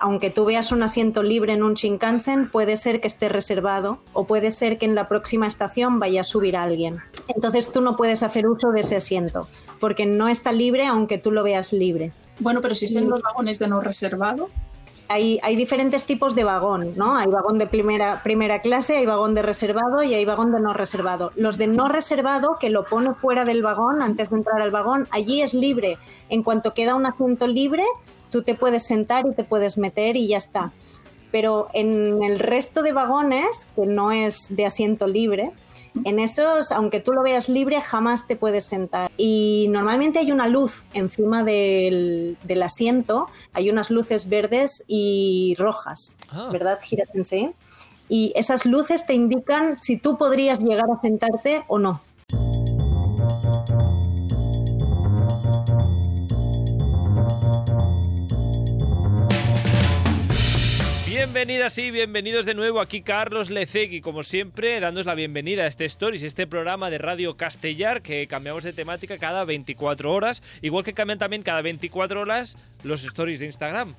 aunque tú veas un asiento libre en un Shinkansen, puede ser que esté reservado o puede ser que en la próxima estación vaya a subir alguien. Entonces tú no puedes hacer uso de ese asiento porque no está libre aunque tú lo veas libre. Bueno, pero si son los vagones de no reservado. Hay, hay, diferentes tipos de vagón, ¿no? Hay vagón de primera, primera clase, hay vagón de reservado y hay vagón de no reservado. Los de no reservado, que lo pone fuera del vagón antes de entrar al vagón, allí es libre. En cuanto queda un asiento libre, tú te puedes sentar y te puedes meter y ya está. Pero en el resto de vagones, que no es de asiento libre, en esos, aunque tú lo veas libre, jamás te puedes sentar. Y normalmente hay una luz encima del, asiento, hay unas luces verdes y rojas, ah. ¿verdad, Gira Y esas luces te indican si tú podrías llegar a sentarte o no. Bienvenidas y bienvenidos de nuevo aquí Carlos Lecegui, como siempre, dándos la bienvenida a este Stories, este programa de Radio Castellar que cambiamos de temática cada 24 horas, igual que cambian también cada 24 horas los Stories de Instagram.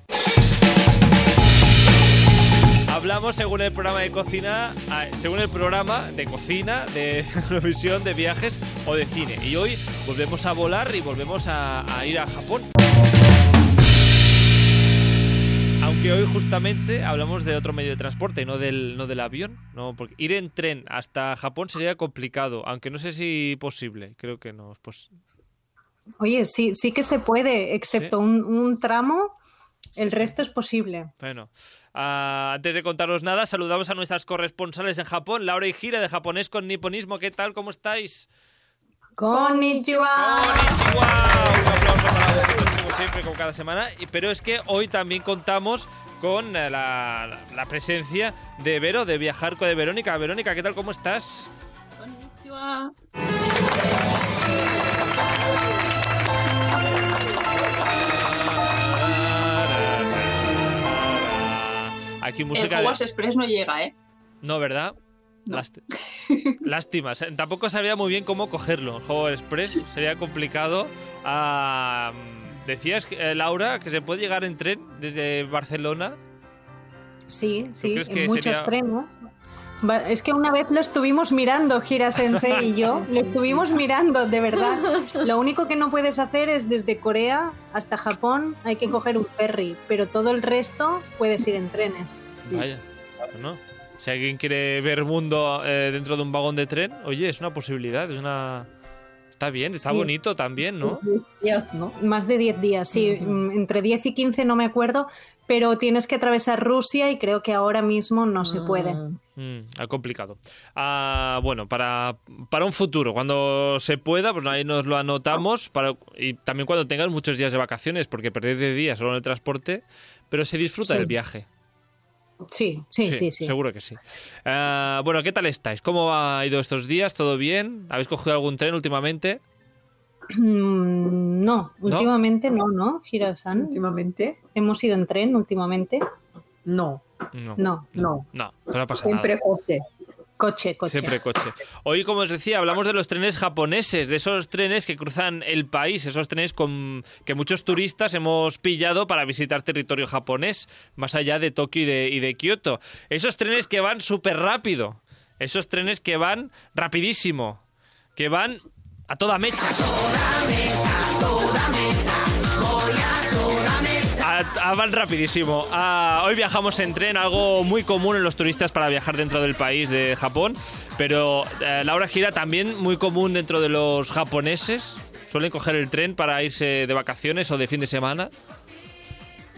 Hablamos según el programa de cocina, ah, según el programa de cocina, de televisión, de viajes o de cine. Y hoy volvemos a volar y volvemos a ir a Japón. Aunque hoy justamente hablamos de otro medio de transporte, no del, no del avión, no, porque ir en tren hasta Japón sería complicado, aunque no sé si posible, creo que no. Pues... Oye, sí, sí que se puede, excepto un, tramo, el resto es posible. Bueno, ah, antes de contaros nada, saludamos a nuestras corresponsales en Japón, Laura y Gira de Japonés con Niponismo. ¿Qué tal? ¿Cómo estáis? Konnichiwa. Konnichiwa. Un aplauso para vosotros como siempre, como cada semana. Pero es que hoy también contamos con eh, la, la, presencia de Vero, de Viajar de Verónica. Verónica, ¿qué tal? ¿Cómo estás? Konnichiwa. Aquí música. El Hogwarts Express no llega, ¿eh? No, ¿verdad? Lástima. Tampoco sabía muy bien cómo cogerlo. El juego express sería complicado. Ah, decías, eh, Laura, que se puede llegar en tren desde Barcelona. Sí, sí, en muchos trenes. Es que una vez lo estuvimos mirando, Gira Sensei y yo, lo estuvimos mirando, de verdad. Lo único que no puedes hacer es desde Corea hasta Japón, hay que coger un ferry, pero todo el resto puedes ir en trenes. Vaya, no. Si alguien quiere ver mundo eh, dentro de un vagón de tren, oye, es una posibilidad, es una... Está bien, está bonito también, ¿no? Días, ¿no? Más de 10 días, sí. Mm, entre 10 y 15 no me acuerdo, pero tienes que atravesar Rusia y creo que ahora mismo no se puede. Mm, complicado. Ah, bueno, para, para un futuro, cuando se pueda, pues ahí nos lo anotamos. Para, y también cuando tengas muchos días de vacaciones, porque perder de días solo en el transporte, pero se disfruta del viaje. Sí, sí, sí, sí, Seguro que sí. Ah, bueno, ¿qué tal estáis? ¿Cómo ha ido estos días? ¿Todo bien? ¿Habéis cogido algún tren últimamente? Mm, no, últimamente no, ¿no, Girasan? Últimamente. ¿Hemos ido en tren últimamente? No. No. No. No. No, no, pasa Siempre coche. Coche, coche. Siempre coche. Hoy, como os decía, hablamos de los trenes japoneses, de esos trenes que cruzan el país, esos trenes con que muchos turistas hemos pillado para visitar territorio japonés, más allá de Tokio y de, y de Kioto. Esos trenes que van súper rápido, esos trenes que van rapidísimo, que van a toda mecha. A toda mecha, toda mecha van rapidísimo. hoy viajamos en tren, algo muy común en los turistas para viajar dentro del país de Japón, pero eh, la hora gira también muy común dentro de los japoneses. ¿Suelen coger el tren para irse de vacaciones o de fin de semana?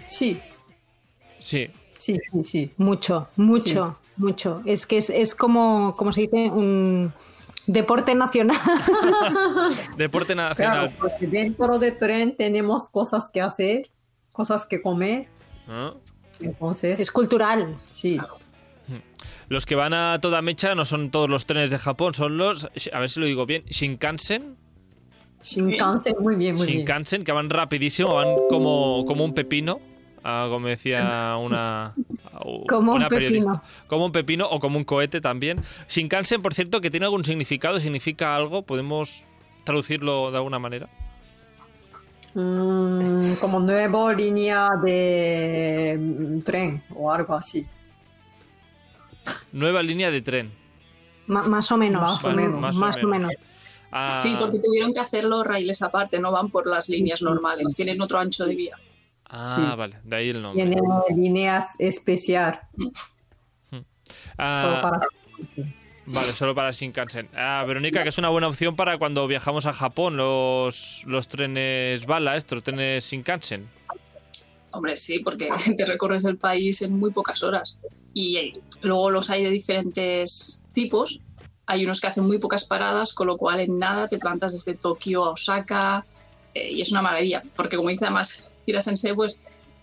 Sí. Sí. Sí, sí, sí. Mucho, mucho, mucho. Es que es, como, como se dice, un deporte nacional. deporte nacional. Claro, porque dentro del tren tenemos cosas que hacer cosas que comer. Ah. Entonces. Es cultural. Sí. Los que van a toda mecha no son todos los trenes de Japón, son los, a ver si lo digo bien, Shinkansen. Shinkansen, muy bien, muy bien. Shinkansen, que van rapidísimo, van como, como un pepino, ah, como decía una, como un periodista. Pepino. Como un pepino o como un cohete también. Shinkansen, por cierto, que tiene algún significado, significa algo, podemos traducirlo de alguna manera. Mm, como nueva línea de mm, tren o algo así. Nueva línea de tren. Más o menos. Más o menos. más o Más o menos. menos. Ah, Sí, porque tuvieron que hacer los raíles aparte, no van por las líneas normales, tienen otro ancho de vía. ah, Sí. vale, de ahí el nombre. Tiene líneas especial. Ah, Solo para... Vale, solo para Shinkansen. Ah, Verónica, que es una buena opción para cuando viajamos a Japón, los, los trenes bala, estos trenes Shinkansen. Hombre, sí, porque te recorres el país en muy pocas horas. Y eh, luego los hay de diferentes tipos. Hay unos que hacen muy pocas paradas, con lo cual en nada te plantas desde Tokio a Osaka. eh, y es una maravilla, porque como dice además Hira Sensei, pues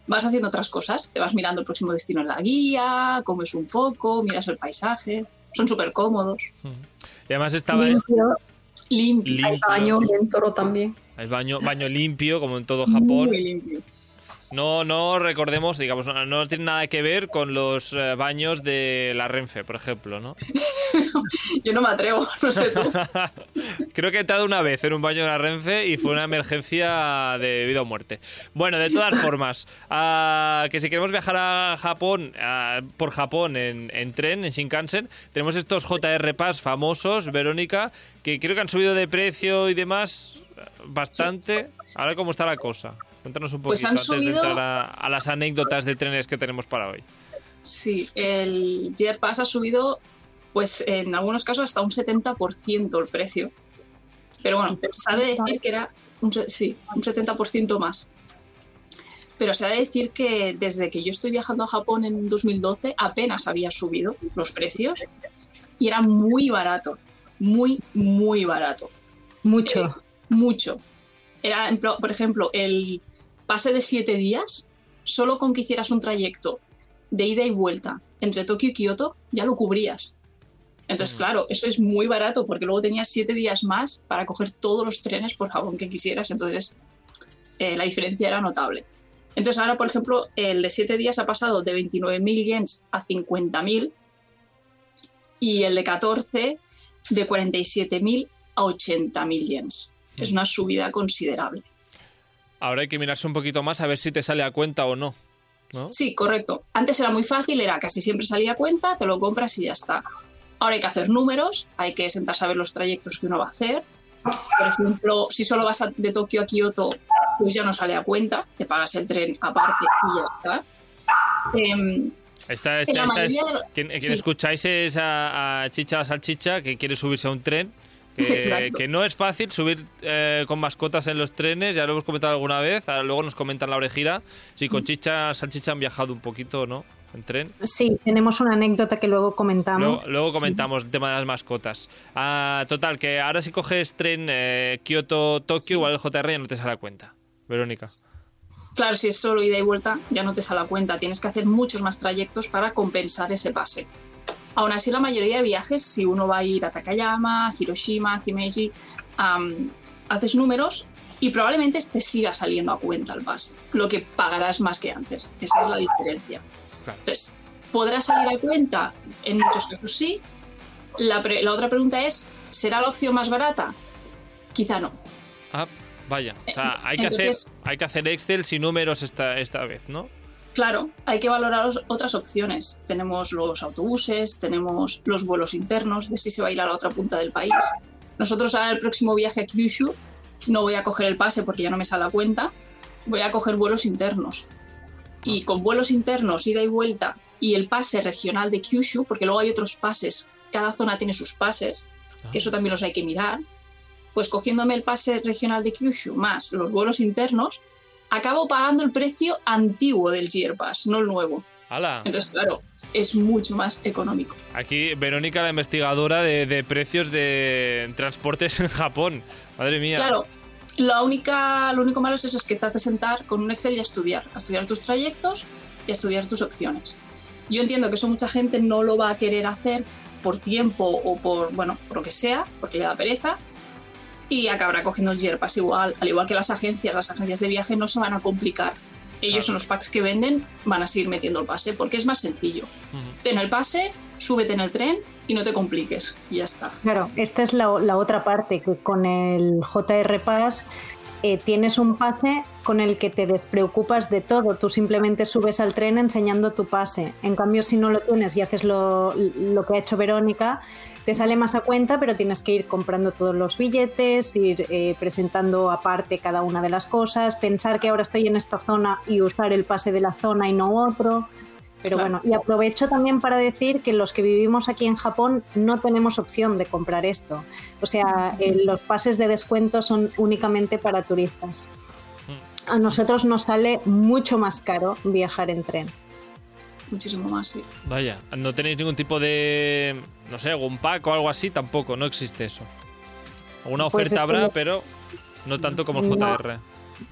vas haciendo otras cosas. Te vas mirando el próximo destino en la guía, comes un poco, miras el paisaje. Son súper cómodos, Y además estaba Limpio. limpios. limpio. Hay baño dentro también. Hay baño, baño limpio, como en todo Japón. Muy limpio. No, no recordemos, digamos, no, no tiene nada que ver con los eh, baños de la Renfe, por ejemplo, ¿no? Yo no me atrevo, no sé tú. Creo que he entrado una vez en un baño de la Renfe y fue una emergencia de vida o muerte. Bueno, de todas formas, ah, que si queremos viajar a Japón, ah, por Japón en, en tren, en Shinkansen, tenemos estos JR Pass famosos, Verónica, que creo que han subido de precio y demás bastante. Ahora, ¿cómo está la cosa? Cuéntanos un poquito Pues han antes subido- de entrar a, a las anécdotas de trenes que tenemos para hoy. Sí, el Year Pass ha subido, pues en algunos casos hasta un 70% el precio. Pero bueno, se ha de decir que era un, sí, un 70% más. Pero se ha de decir que desde que yo estoy viajando a Japón en 2012 apenas había subido los precios y era muy barato, muy, muy barato, Mucho. mucho. Era, por ejemplo, el pase de siete días, solo con que hicieras un trayecto de ida y vuelta entre Tokio y Kioto, ya lo cubrías. Entonces, Mm. claro, eso es muy barato porque luego tenías siete días más para coger todos los trenes por Japón que quisieras. Entonces, eh, la diferencia era notable. Entonces, ahora, por ejemplo, el de siete días ha pasado de 29.000 yens a 50.000 y el de 14 de 47.000 a 80.000 yens. Es Mm. una subida considerable. Ahora hay que mirarse un poquito más a ver si te sale a cuenta o no. ¿no? Sí, correcto. Antes era muy fácil, era casi siempre salía a cuenta, te lo compras y ya está. Ahora hay que hacer números, hay que sentarse a ver los trayectos que uno va a hacer. Por ejemplo, si solo vas de Tokio a Kioto, pues ya no sale a cuenta, te pagas el tren aparte y ya está. Em, Esta, esta- en la esta es- mayoría de lo- quien, quien sí. escucháis es a, a Chicha la Salchicha que quiere subirse a un tren. Que, no es fácil subir eh, con mascotas en los trenes, ya lo hemos comentado alguna vez. ahora Luego nos comentan la orejira. Si con Chicha Salchicha han viajado un poquito, ¿no? En tren. Sí, tenemos una anécdota que luego comentamos. Luego, luego comentamos el tema de las mascotas. Ah, total, que ahora si coges tren eh, Kioto-Tokio, igual el JR ya no te sale a cuenta. Verónica. Claro, si es solo ida y vuelta, ya no te sale a cuenta. Tienes que hacer muchos más trayectos para compensar ese pase. Aún así, la mayoría de viajes, si uno va a ir a Takayama, Hiroshima, Himeji, haces números y probablemente te siga saliendo a cuenta el pase. Lo que pagarás más que antes. Esa es la diferencia. Claro. Entonces, ¿podrá salir a cuenta? En muchos casos sí. La, pre- la otra pregunta es, ¿será la opción más barata? Quizá no. Ah, vaya. O sea, hay, que hacer, hay que hacer Excel sin números esta, esta vez, ¿no? Claro, hay que valorar otras opciones. Tenemos los autobuses, tenemos los vuelos internos, de si se va a ir a la otra punta del país. Nosotros ahora el próximo viaje a Kyushu no voy a coger el pase porque ya no me sale a cuenta, voy a coger vuelos internos. Y con vuelos internos, ida y vuelta, y el pase regional de Kyushu, porque luego hay otros pases, cada zona tiene sus pases, que eso también los hay que mirar, pues cogiéndome el pase regional de Kyushu más los vuelos internos, acabo pagando el precio antiguo del Gear Pass, no el nuevo. ¡Hala! Entonces, claro, es mucho más económico. Aquí Verónica, la investigadora de, de precios de transportes en Japón. Madre mía. Claro, la única, lo único malo es eso, es que te has de sentar con un Excel y a estudiar, a estudiar tus trayectos y a estudiar tus opciones. Yo entiendo que eso mucha gente no lo va a querer hacer por tiempo o por, bueno, por lo que sea, porque le da pereza, y acabará cogiendo Pass igual, al igual que las agencias, las agencias de viaje no se van a complicar. Ellos Claro. en los packs que venden van a seguir metiendo el pase, porque es más sencillo. Ujú. Ten el pase, súbete en el tren y no te compliques, y ya está. Claro, esta es la, la otra parte, que con el JR Pass eh, tienes un pase con el que te despreocupas de todo. Tú simplemente subes al tren enseñando tu pase. En cambio, si no lo tienes y haces lo, lo que ha hecho Verónica, te sale más a cuenta, pero tienes que ir comprando todos los billetes, ir eh, presentando aparte cada una de las cosas, pensar que ahora estoy en esta zona y usar el pase de la zona y no otro. Pero Claro. bueno, y aprovecho también para decir que los que vivimos aquí en Japón no tenemos opción de comprar esto. O sea, eh, los pases de descuento son únicamente para turistas. A nosotros nos sale mucho más caro viajar en tren. Muchísimo más, sí. Vaya, no tenéis ningún tipo de, no sé, algún pack o algo así, tampoco, no existe eso. Alguna Pues oferta habrá, pero no tanto como el No. JR.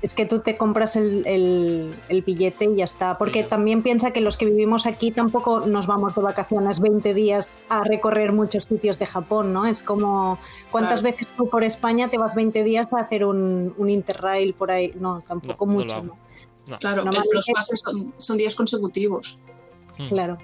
Es que tú te compras el, el- el billete y ya está. Porque también piensa que los que vivimos aquí tampoco nos vamos de vacaciones 20 días a recorrer muchos sitios de Japón, ¿no? Es como, ¿cuántas Claro. veces tú por España te vas 20 días a hacer un, un interrail por ahí? No, tampoco No, no lo mucho. ¿no? No. Claro, los pases son, son días consecutivos. Mm. Claro.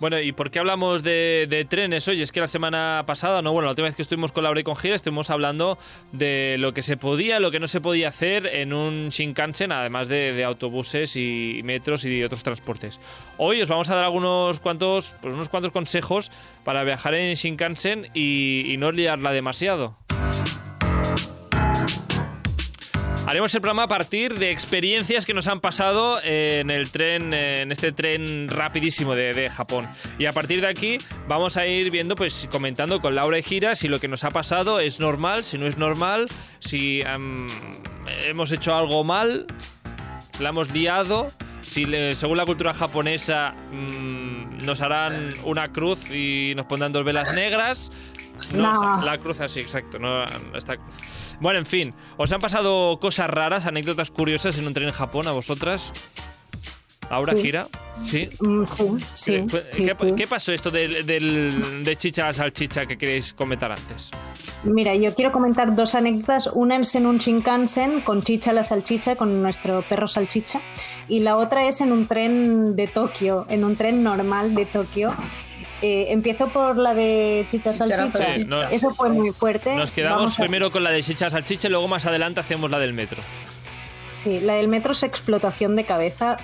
Bueno, ¿y por qué hablamos de, de trenes hoy? Es que la semana pasada, no, bueno, la última vez que estuvimos con Laura y con Gira, estuvimos hablando de lo que se podía, lo que no se podía hacer en un Shinkansen, además de, de autobuses y metros y otros transportes. Hoy os vamos a dar algunos cuantos, pues unos cuantos consejos para viajar en Shinkansen y, y no liarla demasiado. Haremos el programa a partir de experiencias que nos han pasado en el tren, eh, en este tren rapidísimo de, de Japón. Y a partir de aquí vamos a ir viendo, pues comentando con Laura y Gira si lo que nos ha pasado es normal, si no es normal, si am, hemos hecho algo mal, la hemos liado. Si le- según la cultura japonesa mm, nos harán una cruz y nos pondrán dos velas negras. No, No. la cruz así, exacto, no esta cruz. Bueno, en fin, ¿os han pasado cosas raras, anécdotas curiosas en un tren en Japón a vosotras? ¿Ahora Sí. gira? ¿Sí? Mm, sí, ¿Qué, sí, qué- sí. qué pasó esto del, del- de chicha a la salchicha que queréis comentar antes? Mira, yo quiero comentar dos anécdotas. Una es en un Shinkansen con Chicha la salchicha, con nuestro perro salchicha. Y la otra es en un tren de Tokio, en un tren normal de Tokio. Eh, empiezo por la de Chicha salchicha. Sí, no- Eso fue muy fuerte. Nos quedamos a- primero con la de chicha salchicha y luego más adelante hacemos la del metro. Sí, la del metro es explotación de cabeza,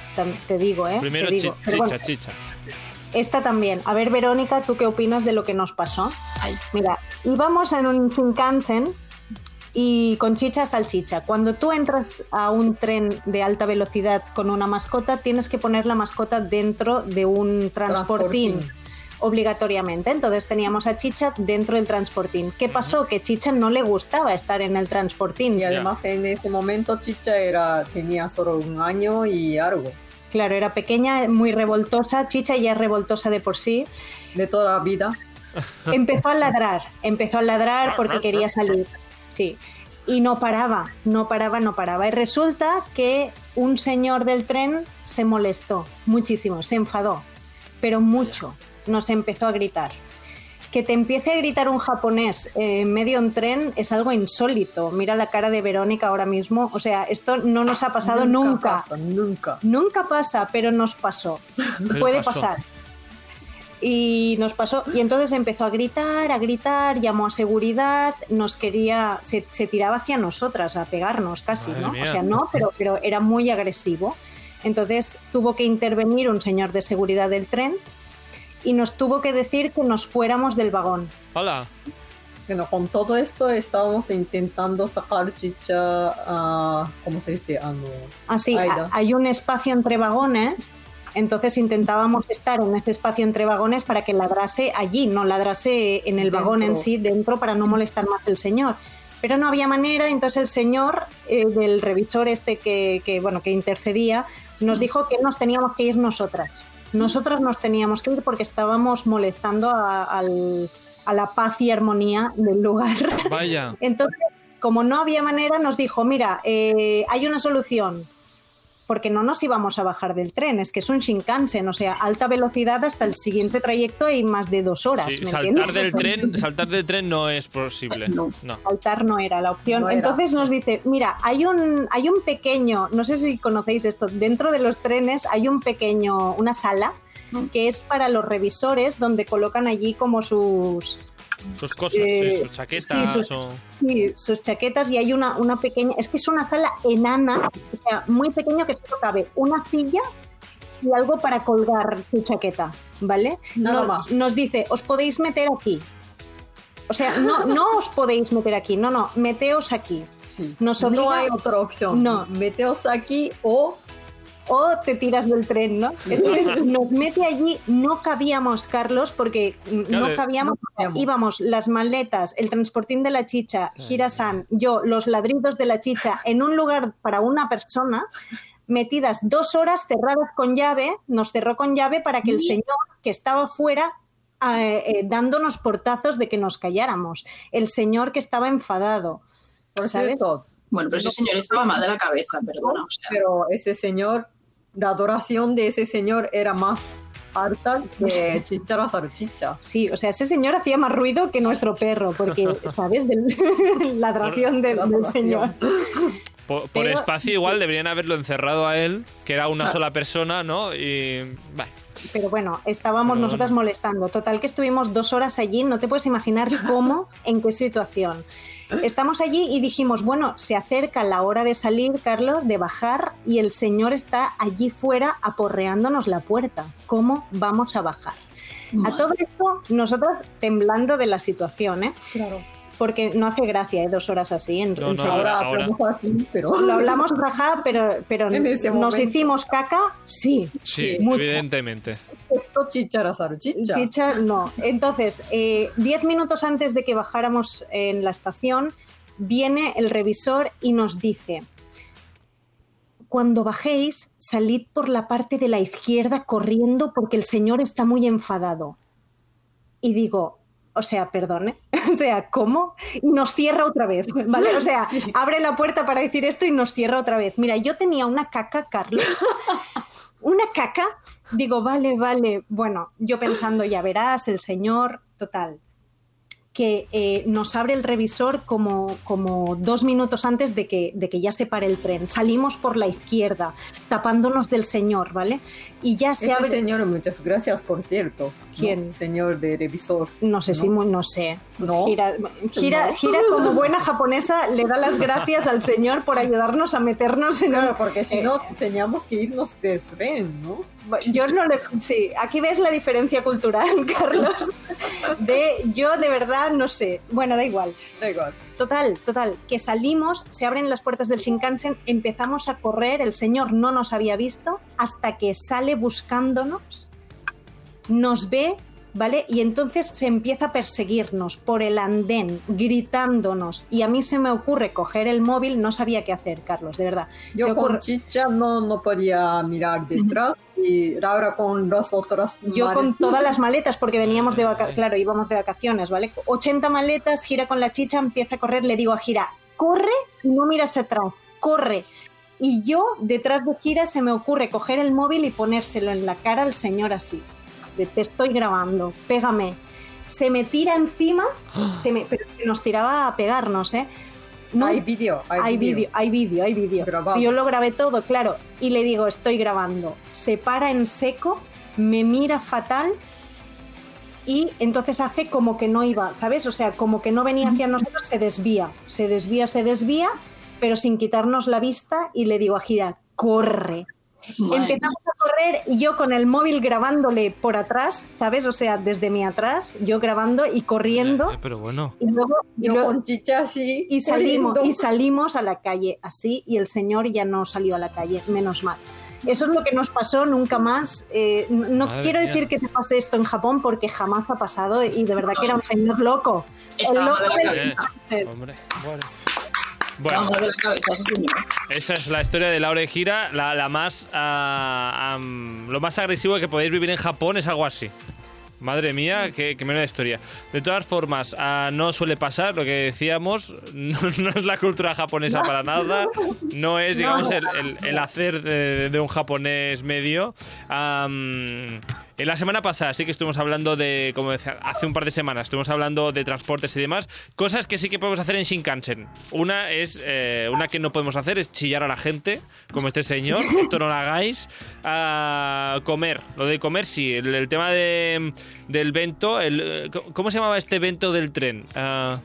te digo, ¿eh? Primero digo. chi- chicha, bueno, chicha. esta también. A ver, Verónica, ¿tú qué opinas de lo que nos pasó? Ay, Mira, íbamos en un Shinkansen y con chicha salchicha. Cuando tú entras a un tren de alta velocidad con una mascota, tienes que poner la mascota dentro de un transportín. Transportín. Obligatoriamente. Entonces teníamos a Chicha dentro del transportín. ¿Qué pasó? Que Chicha no le gustaba estar en el transportín. Y además en ese momento Chicha era, tenía solo un año y algo. Claro, era pequeña, muy revoltosa. Chicha ya es revoltosa de por sí. De toda la vida. empezó a ladrar, empezó a ladrar porque quería salir. Sí. Y no paraba, no paraba, no paraba. Y resulta que un señor del tren se molestó muchísimo, se enfadó, pero mucho. Nos empezó a gritar. Que te empiece a gritar un japonés eh, en medio de un tren es algo insólito. Mira la cara de Verónica ahora mismo. O sea, esto no nos ha pasado nunca. pasa, nunca. Nunca pasa, pero nos pasó. Pero Puede pasó. pasar. Y nos pasó. Y entonces empezó a gritar, a gritar, llamó a seguridad, nos quería, se, se tiraba hacia nosotras a pegarnos casi, Madre ¿no? mía. O sea, no, pero, pero era muy agresivo. Entonces tuvo que intervenir un señor de seguridad del tren y nos tuvo que decir que nos fuéramos del vagón. Hola. Bueno, con todo esto estábamos intentando sacar Chicha, a ¿cómo se dice? Ah, no. Así, a- hay un espacio entre vagones, entonces intentábamos estar en ese espacio entre vagones para que ladrase allí, no ladrase en el vagón en Dentro. sí, dentro, para no molestar más el señor. Pero no había manera, entonces el señor eh, del revisor este que, que, bueno, que intercedía nos dijo que nos teníamos que ir nosotras. Nosotras nos teníamos que ir porque estábamos molestando a, al- a la paz y armonía del lugar. Vaya. Entonces, como no había manera, nos dijo, mira, eh, hay una solución, porque no nos íbamos a bajar del tren, es que es un Shinkansen, o sea, alta velocidad hasta el siguiente trayecto y más de dos horas. Sí, ¿me saltar entiendes? del tren, saltar del tren no es posible. No. No. Saltar no era la opción. No era. Entonces nos dice, mira, hay un, hay un pequeño, no sé si conocéis esto, dentro de los trenes hay un pequeño, una sala Mm. que es para los revisores donde colocan allí como sus Sus cosas, Eh, sí, sus chaquetas sí, sus- o... Sí, sus chaquetas y hay una, una pequeña, es que es una sala enana, o sea, muy pequeño que solo cabe una silla y algo para colgar su chaqueta, ¿vale? Nada No- más. Nos dice, os podéis meter aquí. O sea, no, no os podéis meter aquí, no, no, meteos aquí. Sí. Nos no obliga- hay otra opción. No. Meteos aquí o O te tiras del tren, ¿no? Entonces nos mete allí, no cabíamos, Carlos, porque Claro, no cabíamos, no cabíamos. íbamos las maletas, el transportín de la chicha, Girasan, yo, los ladridos de la chicha, en un lugar para una persona, metidas dos horas cerradas con llave, nos cerró con llave para que el señor que estaba fuera eh, eh, dándonos portazos de que nos calláramos, el señor que estaba enfadado. por ¿sabes? cierto. Bueno, pero ese señor estaba mal de la cabeza, perdona. O sea, Pero ese señor, la adoración de ese señor era más alta que chichara salchicha. Sí, o sea, ese señor hacía más ruido que nuestro perro, porque, ¿sabes? Del, la adoración del, señor. Por, por Pero- espacio igual deberían haberlo encerrado a él, que era una Ah. sola persona, ¿no? Y... Bueno, Pero bueno, estábamos Pero nosotras bueno. molestando. Total que estuvimos dos horas allí, no te puedes imaginar cómo, en qué situación. Estamos allí y dijimos, bueno, se acerca la hora de salir, Carlos, de bajar, y el señor está allí fuera aporreándonos la puerta. ¿Cómo vamos a bajar? A todo esto, nosotras temblando de la situación, ¿eh? Claro. Porque no hace gracia, ¿eh? Dos horas así en, No, en no, serio. Ahora ahora. hablamos así, pero Lo hablamos jaja, pero, pero nos momento. hicimos caca, sí. sí, mucho. evidentemente. esto chichara salchicha. Chicha, no. Entonces, eh, diez minutos antes de que bajáramos en la estación, viene el revisor y nos dice, cuando bajéis, salid por la parte de la izquierda corriendo porque el señor está muy enfadado. Y digo, o sea, perdone, o sea, ¿cómo? Y nos cierra otra vez, ¿vale? O sea, abre la puerta para decir esto y nos cierra otra vez. Mira, yo tenía una caca, Carlos, una caca. Digo, vale, vale. Bueno, yo pensando, ya verás, el señor, total. Que eh, nos abre el revisor como, como dos minutos antes de que, de que ya se pare el tren. Salimos por la izquierda, tapándonos del señor, ¿vale? Y ya se Ese abre. señor, muchas gracias, por cierto. ¿Quién? ¿no? Señor de revisor. No sé si ¿No? muy, no sé. No. Gira, gira, gira como buena japonesa, le da las gracias al señor por ayudarnos a meternos en Claro, porque si Eh, no, teníamos que irnos del tren, ¿no? Yo no le. Sí, aquí ves la diferencia cultural, Carlos. De yo de verdad no sé. Bueno, da igual. Da igual. Total, total. Que salimos, se abren las puertas del Shinkansen, empezamos a correr. El señor no nos había visto hasta que sale buscándonos, nos ve. ¿Vale? Y entonces se empieza a perseguirnos por el andén, gritándonos. Y a mí se me ocurre coger el móvil, no sabía qué hacer, Carlos, de verdad. Yo con chicha no, no podía mirar detrás y Laura con las otras. Yo con todas las maletas, porque veníamos de vacaciones, claro, íbamos de vacaciones, ¿vale? 80 maletas, gira con la chicha, empieza a correr, le digo a Gira, corre y no miras atrás, corre. Y yo, detrás de Gira, se me ocurre coger el móvil y ponérselo en la cara al señor así. De, te estoy grabando, pégame. Se me tira encima, se me, pero nos tiraba a pegarnos, ¿eh? No, Hay vídeo, hay, vídeo, hay vídeo, hay vídeo. Yo lo grabé todo, claro. Y le digo, estoy grabando. Se para en seco, me mira fatal y entonces hace como que no iba, ¿sabes? O sea, como que no venía hacia nosotros, se desvía, se desvía, se desvía, pero sin quitarnos la vista y le digo a Gira, corre. Madre Empezamos a correr y yo con el móvil grabándole por atrás, ¿sabes? O sea, desde mi atrás, yo grabando y corriendo. Eh, Pero bueno. Y luego, Yo luego- con chicha así. y salimos, corriendo. y salimos a la calle así y el señor ya no salió a la calle, menos mal. Eso es lo que nos pasó, nunca más. Eh, no no Madre quiero mía. decir que te pase esto en Japón porque jamás ha pasado y de verdad que era un señor loco. Estaba el loco del-. Eh, hombre, bueno. Bueno, la cabeza esa es la historia de Laura Gira. La, la más. am, lo más agresivo que podéis vivir en Japón es algo así. Madre mía, qué, qué menuda historia. De todas formas, ah, no suele pasar lo que decíamos. No, no es la cultura japonesa para nada. No es, digamos, el, el- el hacer de, de un japonés medio. Am, En la semana pasada sí que estuvimos hablando de, como decía, hace un par de semanas, estuvimos hablando de transportes y demás, cosas que sí que podemos hacer en Shinkansen. Una es, eh, una que no podemos hacer es chillar a la gente, como este señor, esto no lo hagáis. A comer, lo de comer sí, el, tema de, del vento, el, ¿cómo se llamaba este evento del tren? Uh,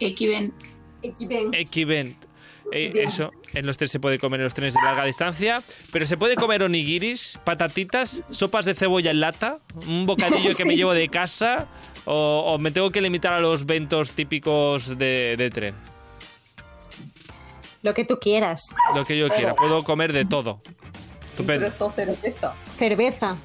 Equiven. Equivent. Eh, eso, en los trenes se puede comer en los trenes de larga distancia, pero se puede comer onigiris, patatitas, sopas de cebolla en lata, un bocadillo que me llevo de casa o, me tengo que limitar a los ventos típicos de, tren. Lo que tú quieras. Lo que yo quiera, puedo comer de todo. Estupendo. cerveza. Cerveza.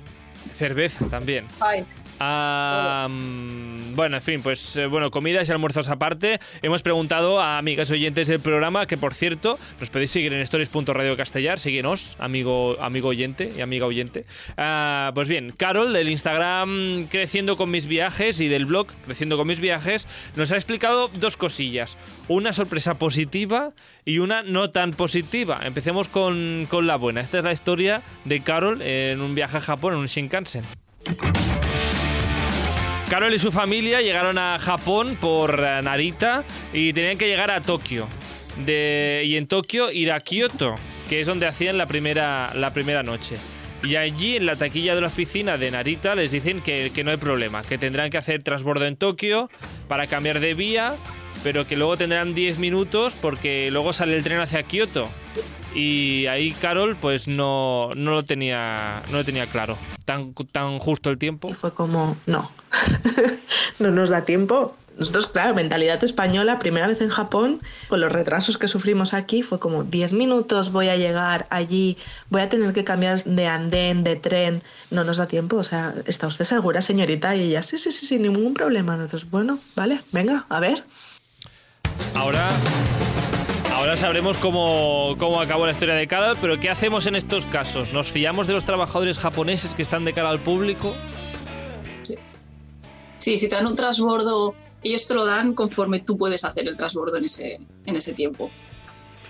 Cerveza también. Ay bueno, en fin, pues eh, bueno, comidas y almuerzos aparte. Hemos preguntado a amigas oyentes del programa, que por cierto, nos podéis seguir en stories.radio castellar, síguenos, amigo, amigo oyente y amiga oyente. Ah, pues bien, Carol del Instagram Creciendo con mis viajes y del blog Creciendo con mis viajes nos ha explicado dos cosillas. Una sorpresa positiva y una no tan positiva. Empecemos con, con la buena. Esta es la historia de Carol en un viaje a Japón en un Shinkansen. Carol y su familia llegaron a Japón por eh, Narita y tenían que llegar a Tokio. y en Tokio ir a Kioto, que es donde hacían la primera, la primera noche. Y allí en la taquilla de la oficina de Narita les dicen que, que no hay problema, que tendrán que hacer transbordo en Tokio para cambiar de vía, pero que luego tendrán 10 minutos porque luego sale el tren hacia Kioto. Y ahí Carol pues no, no, lo, tenía, no lo tenía claro. Tan, tan justo el tiempo. Y fue como, no, no nos da tiempo. Nosotros, claro, mentalidad española, primera vez en Japón, con los retrasos que sufrimos aquí, fue como 10 minutos, voy a llegar allí, voy a tener que cambiar de andén, de tren, no nos da tiempo, o sea, ¿está usted segura, señorita? Y ella, sí, sí, sí, sin ningún problema. Nosotros, bueno, vale, venga, a ver. Ahora Ahora sabremos cómo, cómo acabó la historia de Carol, pero ¿qué hacemos en estos casos? ¿Nos fiamos de los trabajadores japoneses que están de cara al público? Sí. Sí, si te dan un transbordo, ellos te lo dan conforme tú puedes hacer el transbordo en ese, en ese tiempo.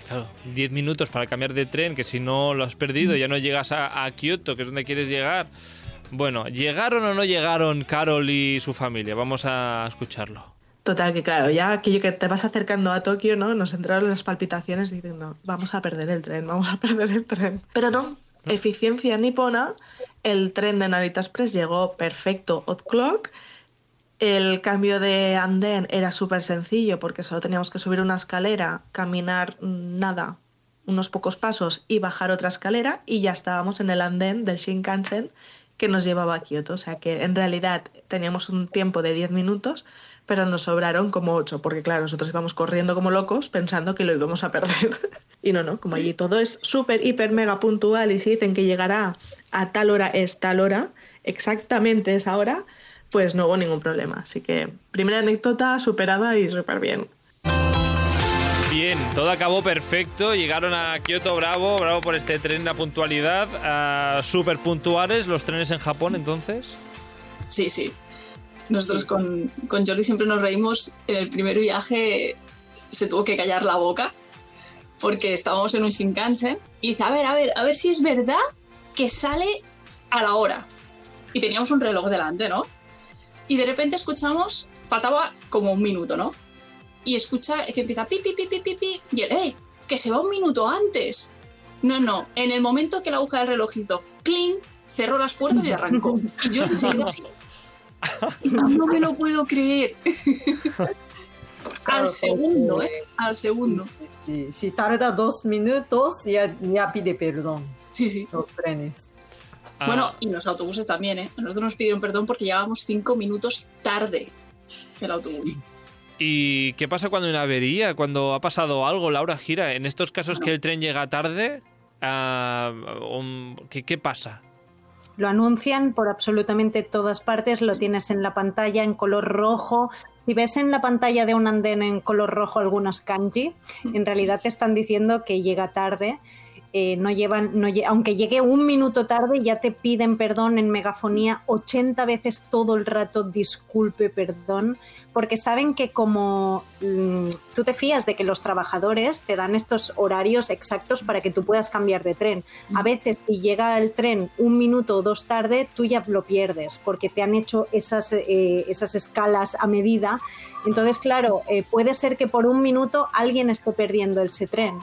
Claro, 10 minutos para cambiar de tren, que si no lo has perdido, ya no llegas a, a Kioto, que es donde quieres llegar. Bueno, ¿llegaron o no llegaron Carol y su familia? Vamos a escucharlo. Total, que claro, ya aquello que te vas acercando a Tokio, ¿no? Nos entraron las palpitaciones diciendo, vamos a perder el tren, vamos a perder el tren. Pero no, eficiencia nipona, el tren de Narita Express llegó perfecto, hot clock. El cambio de andén era súper sencillo porque solo teníamos que subir una escalera, caminar nada, unos pocos pasos y bajar otra escalera y ya estábamos en el andén del Shinkansen que nos llevaba a Kioto. O sea que en realidad teníamos un tiempo de 10 minutos pero nos sobraron como ocho, porque claro, nosotros íbamos corriendo como locos pensando que lo íbamos a perder. y no, no, como allí todo es súper, hiper, mega puntual y si dicen que llegará a tal hora es tal hora, exactamente esa hora, pues no hubo ningún problema. Así que primera anécdota superada y súper bien. Bien, todo acabó perfecto. Llegaron a Kioto, bravo, bravo por este tren, la puntualidad. Uh, súper puntuales los trenes en Japón, entonces. Sí, sí. Nosotros con, con Jordi siempre nos reímos. En el primer viaje se tuvo que callar la boca porque estábamos en un Shinkansen y dice, a ver, a ver, a ver si es verdad que sale a la hora. Y teníamos un reloj delante, ¿no? Y de repente escuchamos, faltaba como un minuto, ¿no? Y escucha que empieza pi, pi, pi, pi, pi, pi y él, ¡eh! Que se va un minuto antes. No, no, en el momento que la aguja del reloj hizo clink, cerró las puertas y arrancó. Y yo enseguida así, no me lo puedo creer. al segundo, ¿eh? Al segundo. Si tarda dos minutos, ya, ya pide perdón. Sí, sí. Los trenes. Ah. Bueno, y los autobuses también, ¿eh? Nosotros nos pidieron perdón porque llevábamos cinco minutos tarde el autobús. ¿Y qué pasa cuando hay una avería? Cuando ha pasado algo, Laura Gira, en estos casos que el tren llega tarde, uh, ¿qué, ¿qué pasa? Lo anuncian por absolutamente todas partes, lo tienes en la pantalla en color rojo. Si ves en la pantalla de un andén en color rojo algunos kanji, en realidad te están diciendo que llega tarde. Eh, no llevan, no, aunque llegue un minuto tarde, ya te piden perdón en megafonía 80 veces todo el rato, disculpe, perdón, porque saben que como mm, tú te fías de que los trabajadores te dan estos horarios exactos para que tú puedas cambiar de tren. A Mm. veces si llega el tren un minuto o dos tarde, tú ya lo pierdes porque te han hecho esas, eh, esas escalas a medida. Entonces, claro, eh, puede ser que por un minuto alguien esté perdiendo ese tren.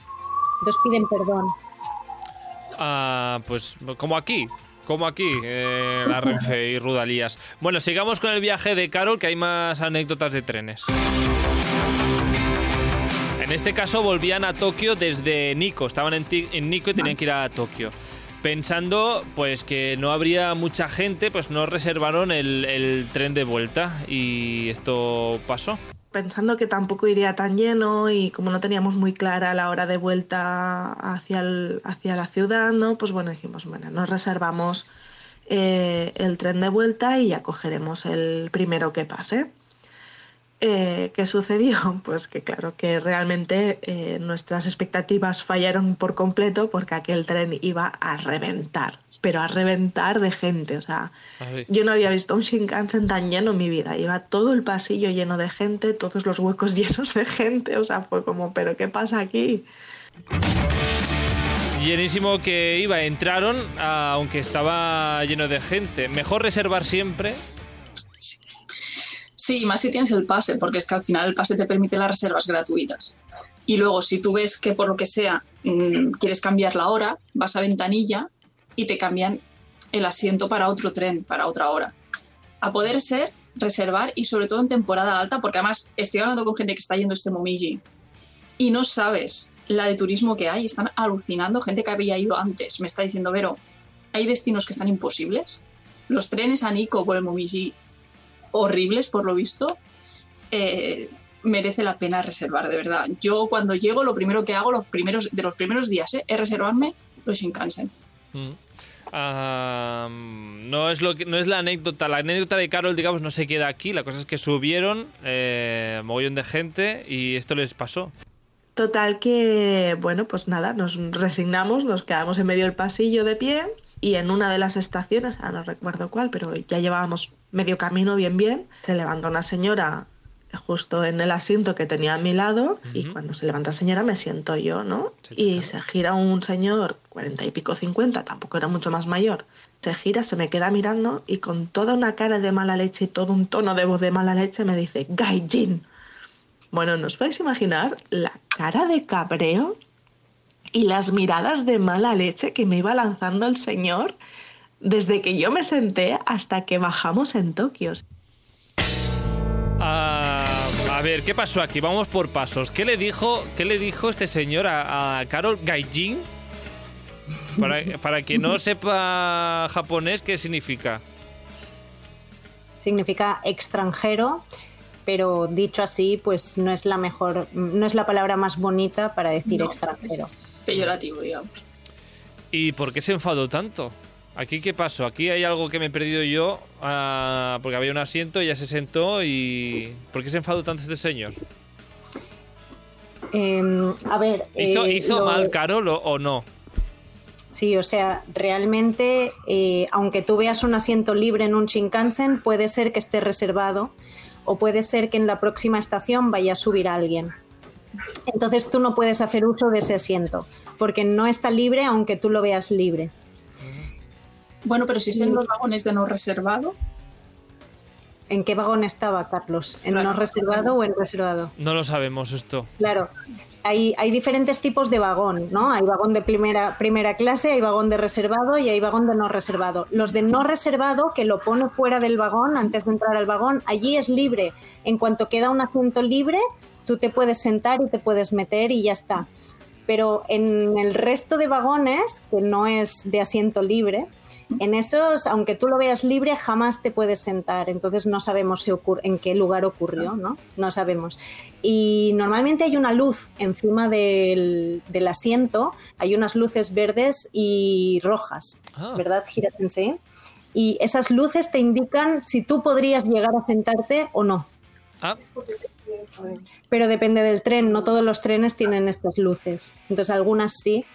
Entonces piden perdón. Pues como aquí. Como aquí, eh, la Renfe y Rudalías. Bueno, sigamos con el viaje de Carol, que hay más anécdotas de trenes. En este caso volvían a Tokio desde Nico. Estaban en Nico y tenían que ir a Tokio. Pensando pues que no habría mucha gente, pues no reservaron el, el tren de vuelta. Y esto pasó. Pensando que tampoco iría tan lleno y como no teníamos muy clara la hora de vuelta hacia, el- hacia la ciudad, ¿no? Pues bueno, dijimos, bueno, nos reservamos eh, el tren de vuelta y ya cogeremos el primero que pase. Eh, ¿Qué sucedió? Pues que claro, que realmente eh, nuestras expectativas fallaron por completo porque aquel tren iba a reventar, pero a reventar de gente, o sea, yo no había visto un Shinkansen tan lleno en mi vida. Iba todo el pasillo lleno de gente, todos los huecos llenos de gente. O sea, fue como, ¿pero qué pasa aquí? Llenísimo que iba, entraron, aunque estaba lleno de gente. Mejor reservar siempre. Sí, más si tienes el pase, porque es que al final el pase te permite las reservas gratuitas. Y luego, si tú ves que por lo que sea mm, quieres cambiar la hora, vas a ventanilla y te cambian el asiento para otro tren, para otra hora. A poder ser, reservar y sobre todo en temporada alta, porque además estoy hablando con gente que está yendo este Momiji y no sabes la de turismo que hay, están alucinando, gente que había ido antes. Me está diciendo, Vero, hay destinos que están imposibles. Los trenes a Nico por el Momiji horribles, por lo visto, eh, merece la pena reservar, de verdad. Yo cuando llego, lo primero que hago los primeros, de los primeros días eh, es reservarme los Shinkansen. Mm. No es lo que, no es la anécdota. La anécdota de Carol, digamos, no se queda aquí. La cosa es que subieron eh, mogollón de gente y esto les pasó. Total que, bueno, pues nada, nos resignamos, nos quedamos en medio del pasillo de pie y en una de las estaciones, ahora no recuerdo cuál, pero ya llevábamos medio camino bien bien, se levanta una señora justo en el asiento que tenía a mi lado y cuando se levanta la señora me siento yo, ¿no? Sí, y claro. se gira un señor, cuarenta y pico, cincuenta, tampoco era mucho más mayor. Se gira, se me queda mirando y con toda una cara de mala leche y todo un tono de voz de mala leche me dice, Gaijin. Bueno, ¿no os podéis imaginar la cara de cabreo y las miradas de mala leche que me iba lanzando el señor desde que yo me senté hasta que bajamos en Tokio? Ah, a ver, ¿qué pasó aquí? Vamos por pasos. ¿Qué le dijo, qué le dijo este señor a, a Carol Gaijin? Para, para quien no sepa japonés, ¿qué significa? Significa extranjero, pero dicho así, pues no es la mejor, no es la palabra más bonita para decir No, extranjero. es peyorativo, digamos. ¿Y por qué se enfadó tanto? ¿Aquí qué pasó? Aquí hay algo que me he perdido yo, ah, porque había un asiento, ella se sentó y... ¿Por qué se enfadó tanto este señor? Eh, a ver, ¿Hizo, eh, hizo lo- mal Carol o, o no? Sí, o sea, realmente, eh, aunque tú veas un asiento libre en un Shinkansen, puede ser que esté reservado o puede ser que en la próxima estación vaya a subir alguien. Entonces tú no puedes hacer uso de ese asiento, porque no está libre aunque tú lo veas libre. Bueno, pero si es en los vagones de no reservado, ¿En qué vagón estaba, Carlos? ¿En Claro. no reservado o en reservado? No lo sabemos esto. Claro, hay, diferentes tipos de vagón, ¿no? Hay vagón de primera, primera clase, hay vagón de reservado y hay vagón de no reservado. Los de no reservado, que lo pone fuera del vagón antes de entrar al vagón, allí es libre. En cuanto queda un asiento libre, tú te puedes sentar y te puedes meter y ya está. Pero en el resto de vagones, que no es de asiento libre, en esos, aunque tú lo veas libre, jamás te puedes sentar. Entonces no sabemos si ocur- en qué lugar ocurrió, ¿no? No sabemos. Y normalmente hay una luz encima del, del asiento, hay unas luces verdes y rojas, Ah. ¿verdad, Gira Sensei? Y esas luces te indican si tú podrías llegar a sentarte o no. Ah, Pero depende del tren, no todos los trenes tienen estas luces. Entonces algunas sí.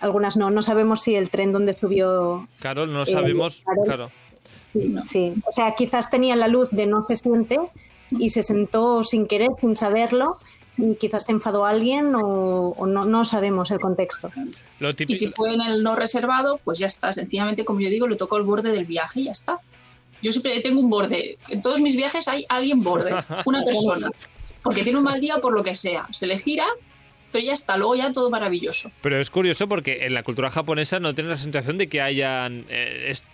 Algunas no. No sabemos si el tren donde subió. Claro, no eh, sabemos. Carol- Claro. Sí, sí. O sea, quizás tenía la luz de no se siente y se sentó sin querer, sin saberlo, y quizás se enfadó a alguien o, o no, no sabemos el contexto. Lo Y típico. si fue en el no reservado, pues ya está. Sencillamente, como yo digo, le tocó el borde del viaje y ya está. Yo siempre tengo un borde. En todos mis viajes hay alguien borde, una persona. Porque tiene un mal día por lo que sea. Se le gira, pero ya está. Luego ya todo maravilloso. Pero es curioso porque en la cultura japonesa no tienes la sensación de que hayan eh, est-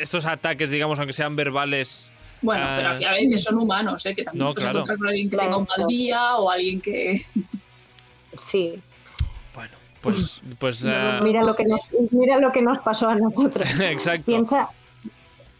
estos ataques, digamos, aunque sean verbales. Bueno, Ah. pero ya ven que son humanos, ¿eh? que también No, puedes claro. encontrar con alguien que Claro, tenga un mal claro. día o alguien que... Sí. Bueno, pues. pues No, ah, Mira lo que nos, mira lo que nos pasó a nosotros. Exacto. Piensa,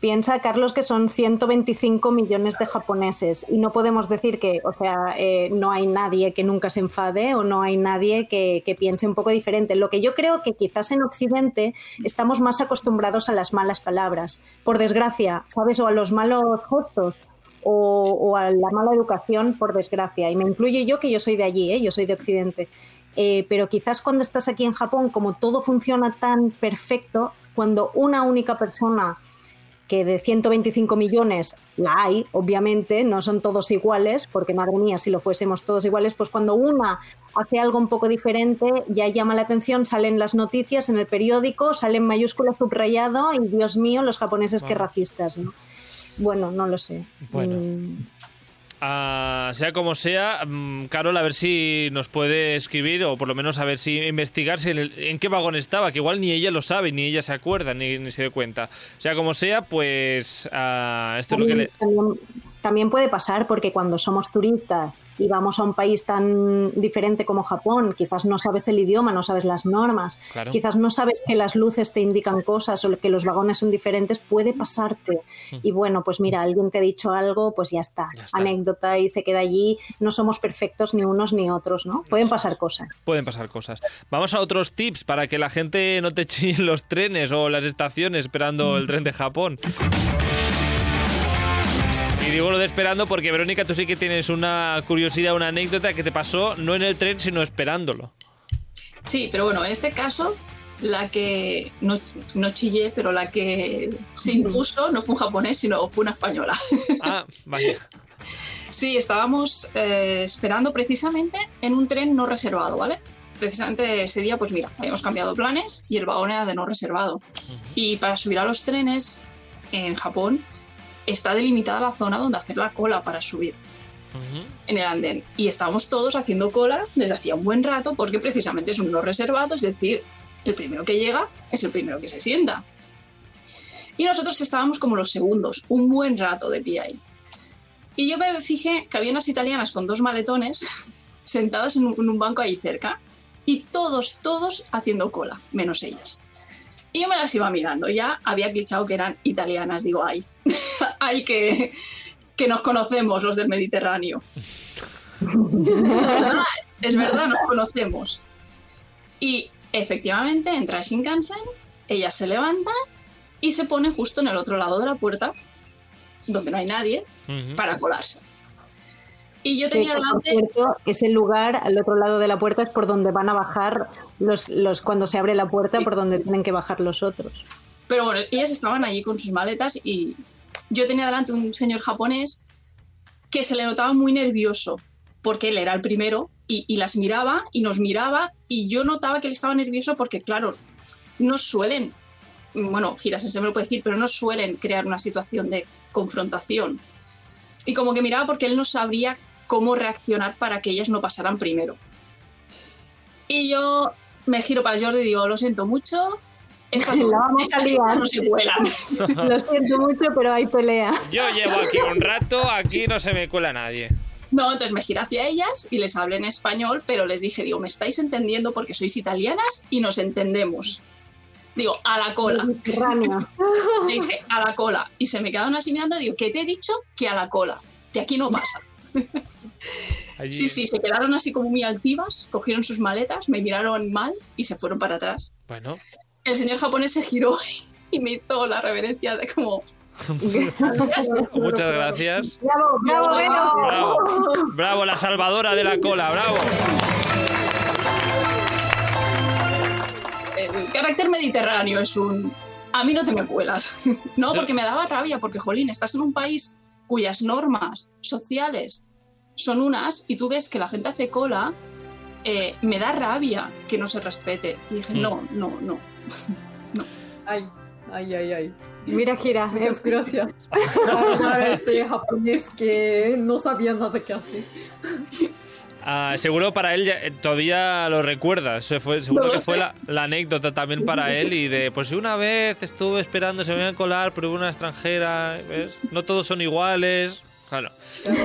piensa, Carlos, que son 125 millones de japoneses y no podemos decir que, o sea, eh, no hay nadie que nunca se enfade o no hay nadie que, piense un poco diferente. Lo que yo creo que quizás en Occidente estamos más acostumbrados a las malas palabras, por desgracia, ¿sabes? O a los malos gestos. O, a la mala educación, por desgracia. Y me incluyo yo, que yo soy de allí, ¿eh? yo soy de Occidente. Eh, pero quizás cuando estás aquí en Japón, como todo funciona tan perfecto, cuando una única persona que de 125 millones la hay, obviamente, no son todos iguales, porque madre mía, si lo fuésemos todos iguales, pues cuando una hace algo un poco diferente, ya llama la atención, salen las noticias en el periódico, sale en mayúscula subrayado y Dios mío, los japoneses qué Vale. racistas, ¿no? Bueno, no lo sé. Bueno. Mm, Ah, sea como sea, mm, Carol, a ver si nos puede escribir o por lo menos a ver si investigar si en, el- en qué vagón estaba, que igual ni ella lo sabe, ni ella se acuerda, ni, ni se da cuenta. Sea como sea, pues ah, esto es lo que le... también puede pasar porque cuando somos turistas y vamos a un país tan diferente como Japón, quizás no sabes el idioma, no sabes las normas, Claro. quizás no sabes que las luces te indican cosas o que los vagones son diferentes, puede pasarte. Y bueno, pues mira, alguien te ha dicho algo, pues ya está. Ya está. Anécdota y se queda allí. No somos perfectos ni unos ni otros, ¿no? Pueden pasar cosas. Pueden pasar cosas. Vamos a otros tips para que la gente no te chille los trenes o las estaciones esperando el tren de Japón. Y digo lo de esperando porque Verónica, tú sí que tienes una curiosidad, una anécdota que te pasó no en el tren, sino esperándolo. Sí, pero bueno, en este caso, la que no, no chillé, pero la que se impuso no fue un japonés, sino fue una española. Ah, vaya. Sí, estábamos eh, esperando precisamente en un tren no reservado, ¿vale? Precisamente ese día, pues mira, habíamos cambiado planes y el vagón era de no reservado. Y para subir a los trenes en Japón está delimitada la zona donde hacer la cola para subir en el andén. Y estábamos todos haciendo cola desde hacía un buen rato porque precisamente es un no reservado, es decir, el primero que llega es el primero que se sienta. Y nosotros estábamos como los segundos, un buen rato de pie ahí. Y yo me fijé que había unas italianas con dos maletones sentadas en un, en un banco ahí cerca y todos, todos haciendo cola, menos ellas. Y yo me las iba mirando, ya había clichado que eran italianas, digo, ay, ay que, que nos conocemos los del Mediterráneo. Es verdad, es verdad, nos conocemos. Y efectivamente entra Shinkansen, ellas se levantan y se ponen justo en el otro lado de la puerta, donde no hay nadie, para colarse. Y yo tenía que, por delante... cierto, ese lugar al otro lado de la puerta es por donde van a bajar los, los cuando se abre la puerta, por donde tienen que bajar los otros. Pero bueno, ellas estaban allí con sus maletas y yo tenía delante un señor japonés que se le notaba muy nervioso porque él era el primero y, las miraba y nos miraba y yo notaba que él estaba nervioso porque, claro, no suelen, bueno, Girasen se me lo puede decir, pero no suelen crear una situación de confrontación. Y como que miraba porque él no sabría cómo reaccionar para que ellas no pasaran primero. Y yo me giro para Jordi y digo, lo siento mucho, estas, La vamos a liar. no se cuelan. Lo siento mucho, pero hay pelea. Yo llevo aquí un rato, aquí no se me cuela nadie. No, entonces me giré hacia ellas y les hablé en español, pero les dije, digo, me estáis entendiendo porque sois italianas y nos entendemos. Digo, a la cola. Le dije, a la cola. Y se me quedaron así mirando, digo, que te he dicho que a la cola. Que aquí no pasa. Allí- Sí, sí, se quedaron así como muy altivas, cogieron sus maletas, me miraron mal y se fueron para atrás. Bueno, El señor japonés se giró y me hizo la reverencia de como... muchas gracias. Bravo, bravo. Bravo, bravo, la salvadora de la cola, bravo. el carácter mediterráneo es un... A mí no te me vuelas. No, porque me daba rabia, porque, jolín, estás en un país cuyas normas sociales son unas y tú ves que la gente hace cola, eh, me da rabia que no se respete. Y dije, Mm. no, no, no. Ay, ay, ay, ay. Mira, Gira, Muchas gracias. Para ese japonés que no sabía nada que hacer. Ah, seguro para él ya- eh, todavía lo recuerdas. Se fue, seguro No que fue la, la anécdota también para él y de, pues una vez estuve esperando, se me iban a colar, pero hubo una extranjera, ¿ves? No todos son iguales. Claro.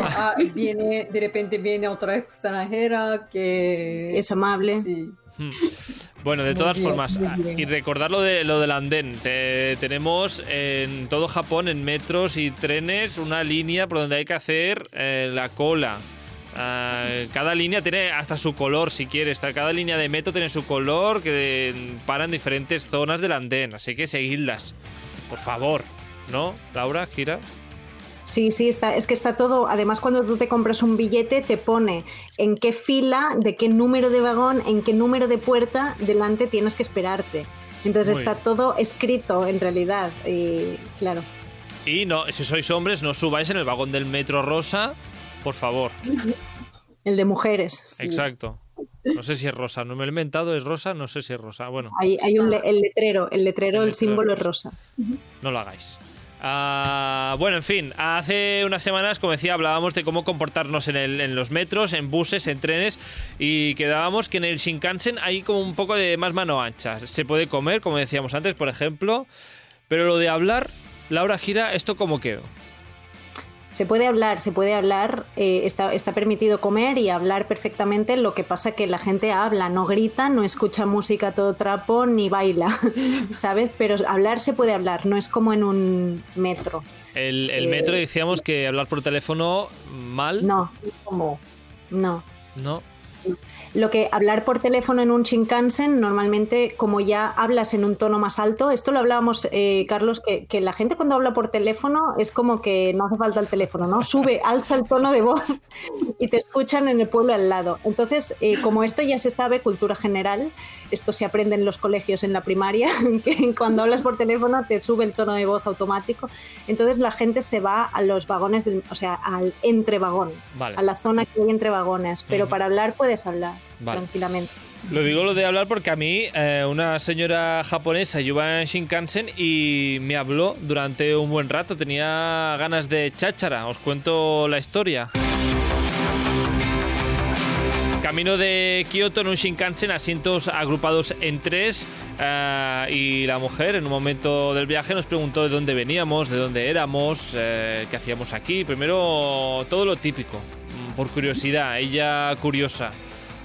Ah, viene, de repente viene otra extranjera que... es amable. Sí. Bueno, de todas bien, formas, y recordar lo, de, lo del andén. Te- tenemos en todo Japón, en metros y trenes, una línea por donde hay que hacer eh, la cola. Ah, cada línea tiene hasta su color, si quieres. Cada línea de metro tiene su color que para en diferentes zonas del andén. Así que seguidlas, por favor. ¿No? Laura, gira. Sí, sí, está, es que está todo. Además, cuando tú te compras un billete, te pone en qué fila, de qué número de vagón, en qué número de puerta delante tienes que esperarte. Entonces Muy está bien. todo escrito en realidad. Y claro. Y no, si sois hombres, no subáis en el vagón del metro rosa, por favor. El de mujeres. Exacto. No sé si es rosa, no me lo he inventado, es rosa, no sé si es rosa. Bueno, Hay, hay un le- el letrero, el letrero, El el, letrero símbolo es rosa. rosa. no lo hagáis. Ah, bueno, en fin, hace unas semanas, como decía, hablábamos de cómo comportarnos en, el- en los metros, en buses, en trenes y quedábamos que en el Shinkansen hay como un poco de más mano ancha. Se puede comer, como decíamos antes, por ejemplo, pero lo de hablar, Laura Gira, ¿esto cómo quedó? Se puede hablar, se puede hablar, eh, está, está permitido comer y hablar perfectamente, lo que pasa que la gente habla, no grita, no escucha música todo trapo, ni baila, ¿sabes? Pero hablar se puede hablar, no es como en un metro. El, el Eh, metro decíamos que hablar por teléfono mal, No, como, no. ¿no? Lo que hablar por teléfono en un Shinkansen, normalmente como ya hablas en un tono más alto, esto lo hablábamos, eh, Carlos, que, que la gente cuando habla por teléfono es como que no hace falta el teléfono, ¿no? Sube, alza el tono de voz y te escuchan en el pueblo al lado. Entonces, eh, como esto ya se sabe, cultura general, esto se aprende en los colegios en la primaria, que cuando hablas por teléfono te sube el tono de voz automático. Entonces la gente se va a los vagones, del, o sea, al entre vagón, Vale. a la zona que hay entre vagones, pero para hablar puedes hablar Vale. tranquilamente. Lo digo lo de hablar porque a mí eh, una señora japonesa iba en Shinkansen y me habló durante un buen rato. Tenía ganas de cháchara. Os cuento la historia. Camino de Kioto en un Shinkansen, asientos agrupados en tres. eh, y la mujer en un momento del viaje nos preguntó de dónde veníamos, de dónde éramos, eh, qué hacíamos aquí. Primero todo lo típico, por curiosidad, ella curiosa.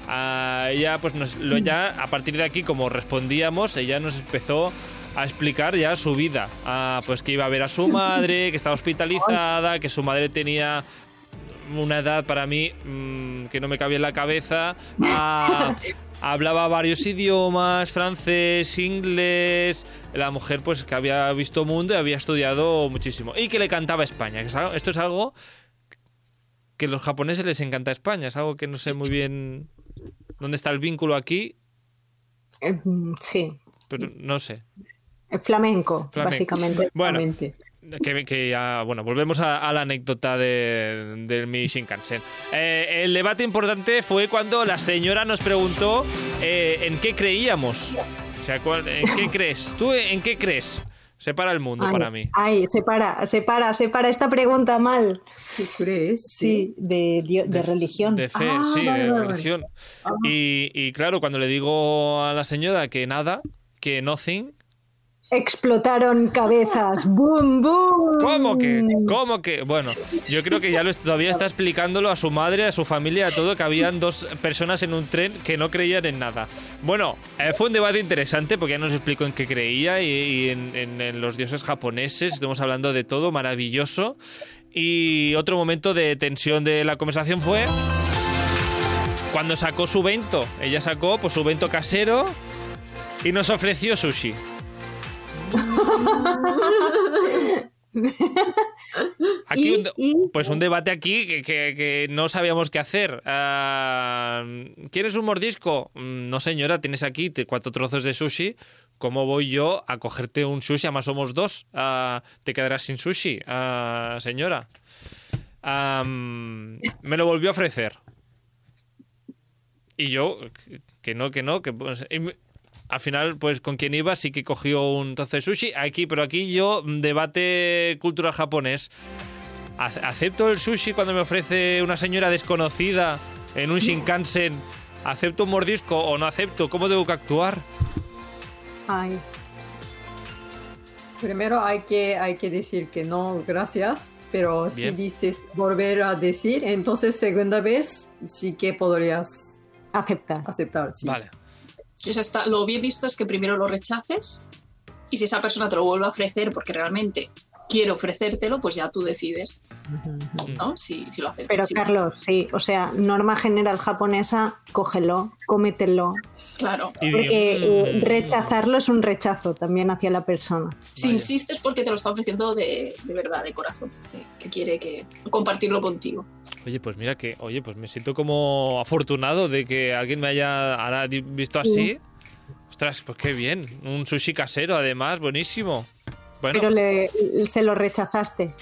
Ah, ella, pues nos, lo, ya a partir de aquí, como respondíamos, ella nos empezó a explicar ya su vida. Ah, pues que iba a ver a su madre, que estaba hospitalizada, que su madre tenía una edad para mí mm, que no me cabía en la cabeza. Ah, hablaba varios idiomas, francés, inglés. La mujer, pues, que había visto mundo y había estudiado muchísimo. Y que le cantaba España. esto es algo que a los japoneses les encanta España. Es algo que no sé muy bien dónde está el vínculo aquí, Eh, mm, Sí, pero no sé. Eh, flamenco, Flamenco. básicamente. Bueno. Que, que ya, bueno, volvemos a, a la anécdota de, del mi Shinkansen. Eh, el debate importante fue cuando la señora nos preguntó eh, en qué creíamos. O sea, ¿cuál- ¿en qué crees? ¿Tú en qué crees? Separa el mundo Ay, para mí. Ay, separa, separa, separa esta pregunta mal. ¿Qué crees? Sí, de, dio- de, religión. De fe, Ah, sí, vale, de vale. religión. Ah. Y, y claro, cuando le digo a la señora que nada, que nothing, Explotaron cabezas. ¡Boom, boom! ¿Cómo que? ¿Cómo que? Bueno, yo creo que ya lo, todavía está explicándolo a su madre, a su familia, a todo, que habían dos personas en un tren que no creían en nada. Bueno, eh, fue un debate interesante porque ya nos explicó en qué creía y, en los dioses japoneses. Estamos hablando de todo, maravilloso. Y otro momento de tensión de la conversación fue cuando sacó su vento. Ella sacó pues, su vento casero y nos ofreció sushi. ¿A aquí un, y- pues un debate aquí que, que- que no sabíamos qué hacer. Ah, ¿Quieres un mordisco? Mm, No, señora, tienes aquí cuatro trozos de sushi. ¿Cómo voy yo a cogerte un sushi? Además somos dos. Ah, te quedarás sin sushi, ah, señora. Ah, me lo volvió a ofrecer. Y yo, que no, que no, que pues, y al final, pues con quien iba sí que cogió un trozo de sushi. Aquí, pero aquí yo, debate cultural japonés. ¿Ace- ¿Acepto el sushi cuando me ofrece una señora desconocida en un Shinkansen? ¿Acepto un mordisco o no acepto? ¿Cómo tengo que actuar? Ay, Primero hay que, hay que decir que no, gracias. Pero si dices volver a decir, entonces segunda vez sí que podrías acepta. aceptar. Sí. Vale. O sea, está- lo bien visto es que primero lo rechaces y si esa persona te lo vuelve a ofrecer porque realmente quiere ofrecértelo, pues ya tú decides, ¿no? Si, si lo aceptas. Pero Si- Carlos, sí, o sea, norma general japonesa, cógelo, cómetelo. Claro. Porque eh, rechazarlo es un rechazo también hacia la persona. Si Vaya. insistes porque te lo está ofreciendo de, de verdad, de corazón, de- que quiere que compartirlo contigo. Oye, pues mira que, oye, pues me siento como afortunado de que alguien me haya visto así. Ostras, pues qué bien. Un sushi casero, además, buenísimo. Bueno, Pero le, se lo rechazaste.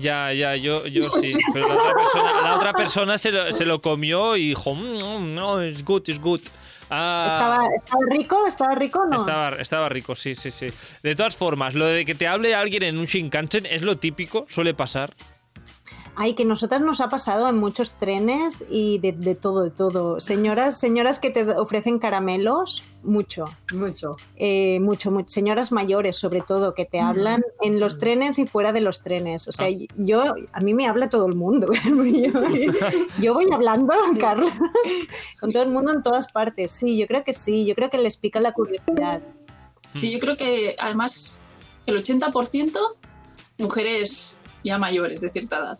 ya, ya, yo, yo sí. Pero la otra persona, la otra persona se, lo, se lo comió y dijo, "Mm, no, no, es good, es good. Ah, ¿Estaba, ¿Estaba rico? ¿Estaba rico o no? Estaba, estaba rico, sí, sí, sí. De todas formas, lo de que te hable alguien en un Shinkansen es lo típico, suele pasar. Ay, que nosotras nos ha pasado en muchos trenes y de, de todo, de todo. Señoras, señoras que te ofrecen caramelos, mucho, Mucho. eh, mucho, mucho. Señoras mayores, sobre todo, que te hablan en los trenes y fuera de los trenes. O sea, Ah. yo, a mí me habla todo el mundo. yo, yo voy hablando, Carlos, con todo el mundo en todas partes. Sí, yo creo que sí. Yo creo que les pica la curiosidad. Sí, yo creo que además el 80% mujeres ya mayores de cierta edad.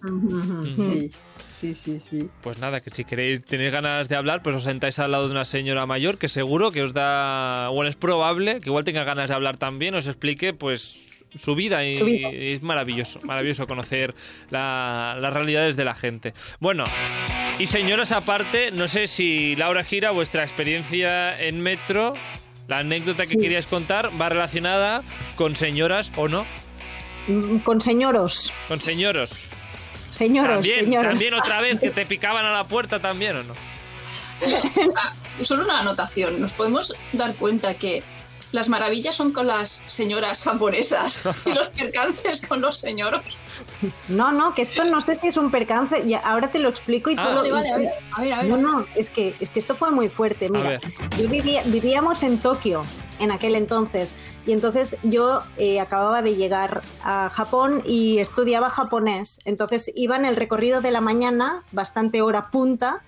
Sí, sí, sí, sí. Pues nada, que si queréis, tenéis ganas de hablar, pues os sentáis al lado de una señora mayor que seguro que os da, bueno, es probable que igual tenga ganas de hablar también, os explique, pues su vida y, es maravilloso, maravilloso conocer la- las realidades de la gente. Bueno, y señoras aparte, no sé si Laura Gira, vuestra experiencia en metro, la anécdota que Sí. queríais contar va relacionada con señoras o no, Con señoros, con señoros. señoros, También, señoros. también otra vez que te picaban a la puerta también o no. Ah, solo una anotación, nos podemos dar cuenta que las maravillas son con las señoras japonesas y los percances con los señoros. No, no, que esto no sé si es un percance. Ya, ahora te lo explico y tú Ah. lo. Vale, vale, a ver, a ver, a ver. No, no, es que, es que esto fue muy fuerte. Mira, yo vivía- vivíamos en Tokio en aquel entonces y entonces yo eh, acababa de llegar a Japón y estudiaba japonés. Entonces iba en el recorrido de la mañana, bastante hora punta,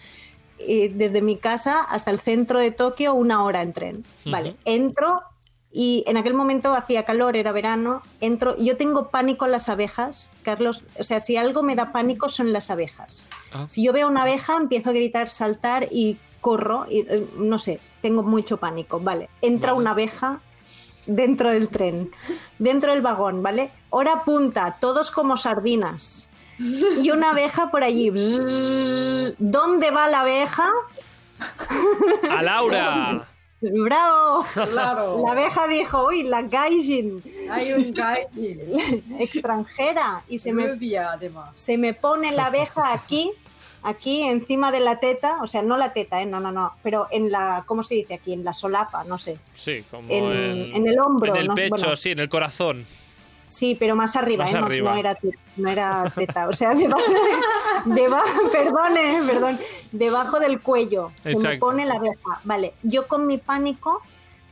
eh, desde mi casa hasta el centro de Tokio, una hora en tren. Vale, entro y en aquel momento hacía calor, era verano. Entro, yo tengo pánico en las abejas, Carlos. O sea, si algo me da pánico son las abejas. Ah. Si yo veo una abeja, empiezo a gritar, saltar y corro. Y, eh, no sé, tengo mucho pánico. Vale, entra Vale. una abeja dentro del tren, dentro del vagón, ¿vale? Hora punta, todos como sardinas. Y una abeja por allí. ¿Dónde va la abeja? ¡A Laura! ¡Bravo! Claro. La abeja dijo, uy, la gaijin, Hay un gaijin. extranjera. Y se me, además. se me pone la abeja aquí, aquí encima de la teta, o sea, no la teta, ¿eh? no, no, no, pero en la, ¿cómo se dice aquí? En la solapa, no sé. Sí, como En- en, en el hombro, En el ¿no? pecho, Bueno. sí, en el corazón. Sí, pero más arriba, Más ¿eh? No- arriba. No, era, te- no era teta, o sea, debajo, debajo perdón, ¿eh? perdón, debajo del cuello. Se me pone la abeja. Vale, yo con mi pánico,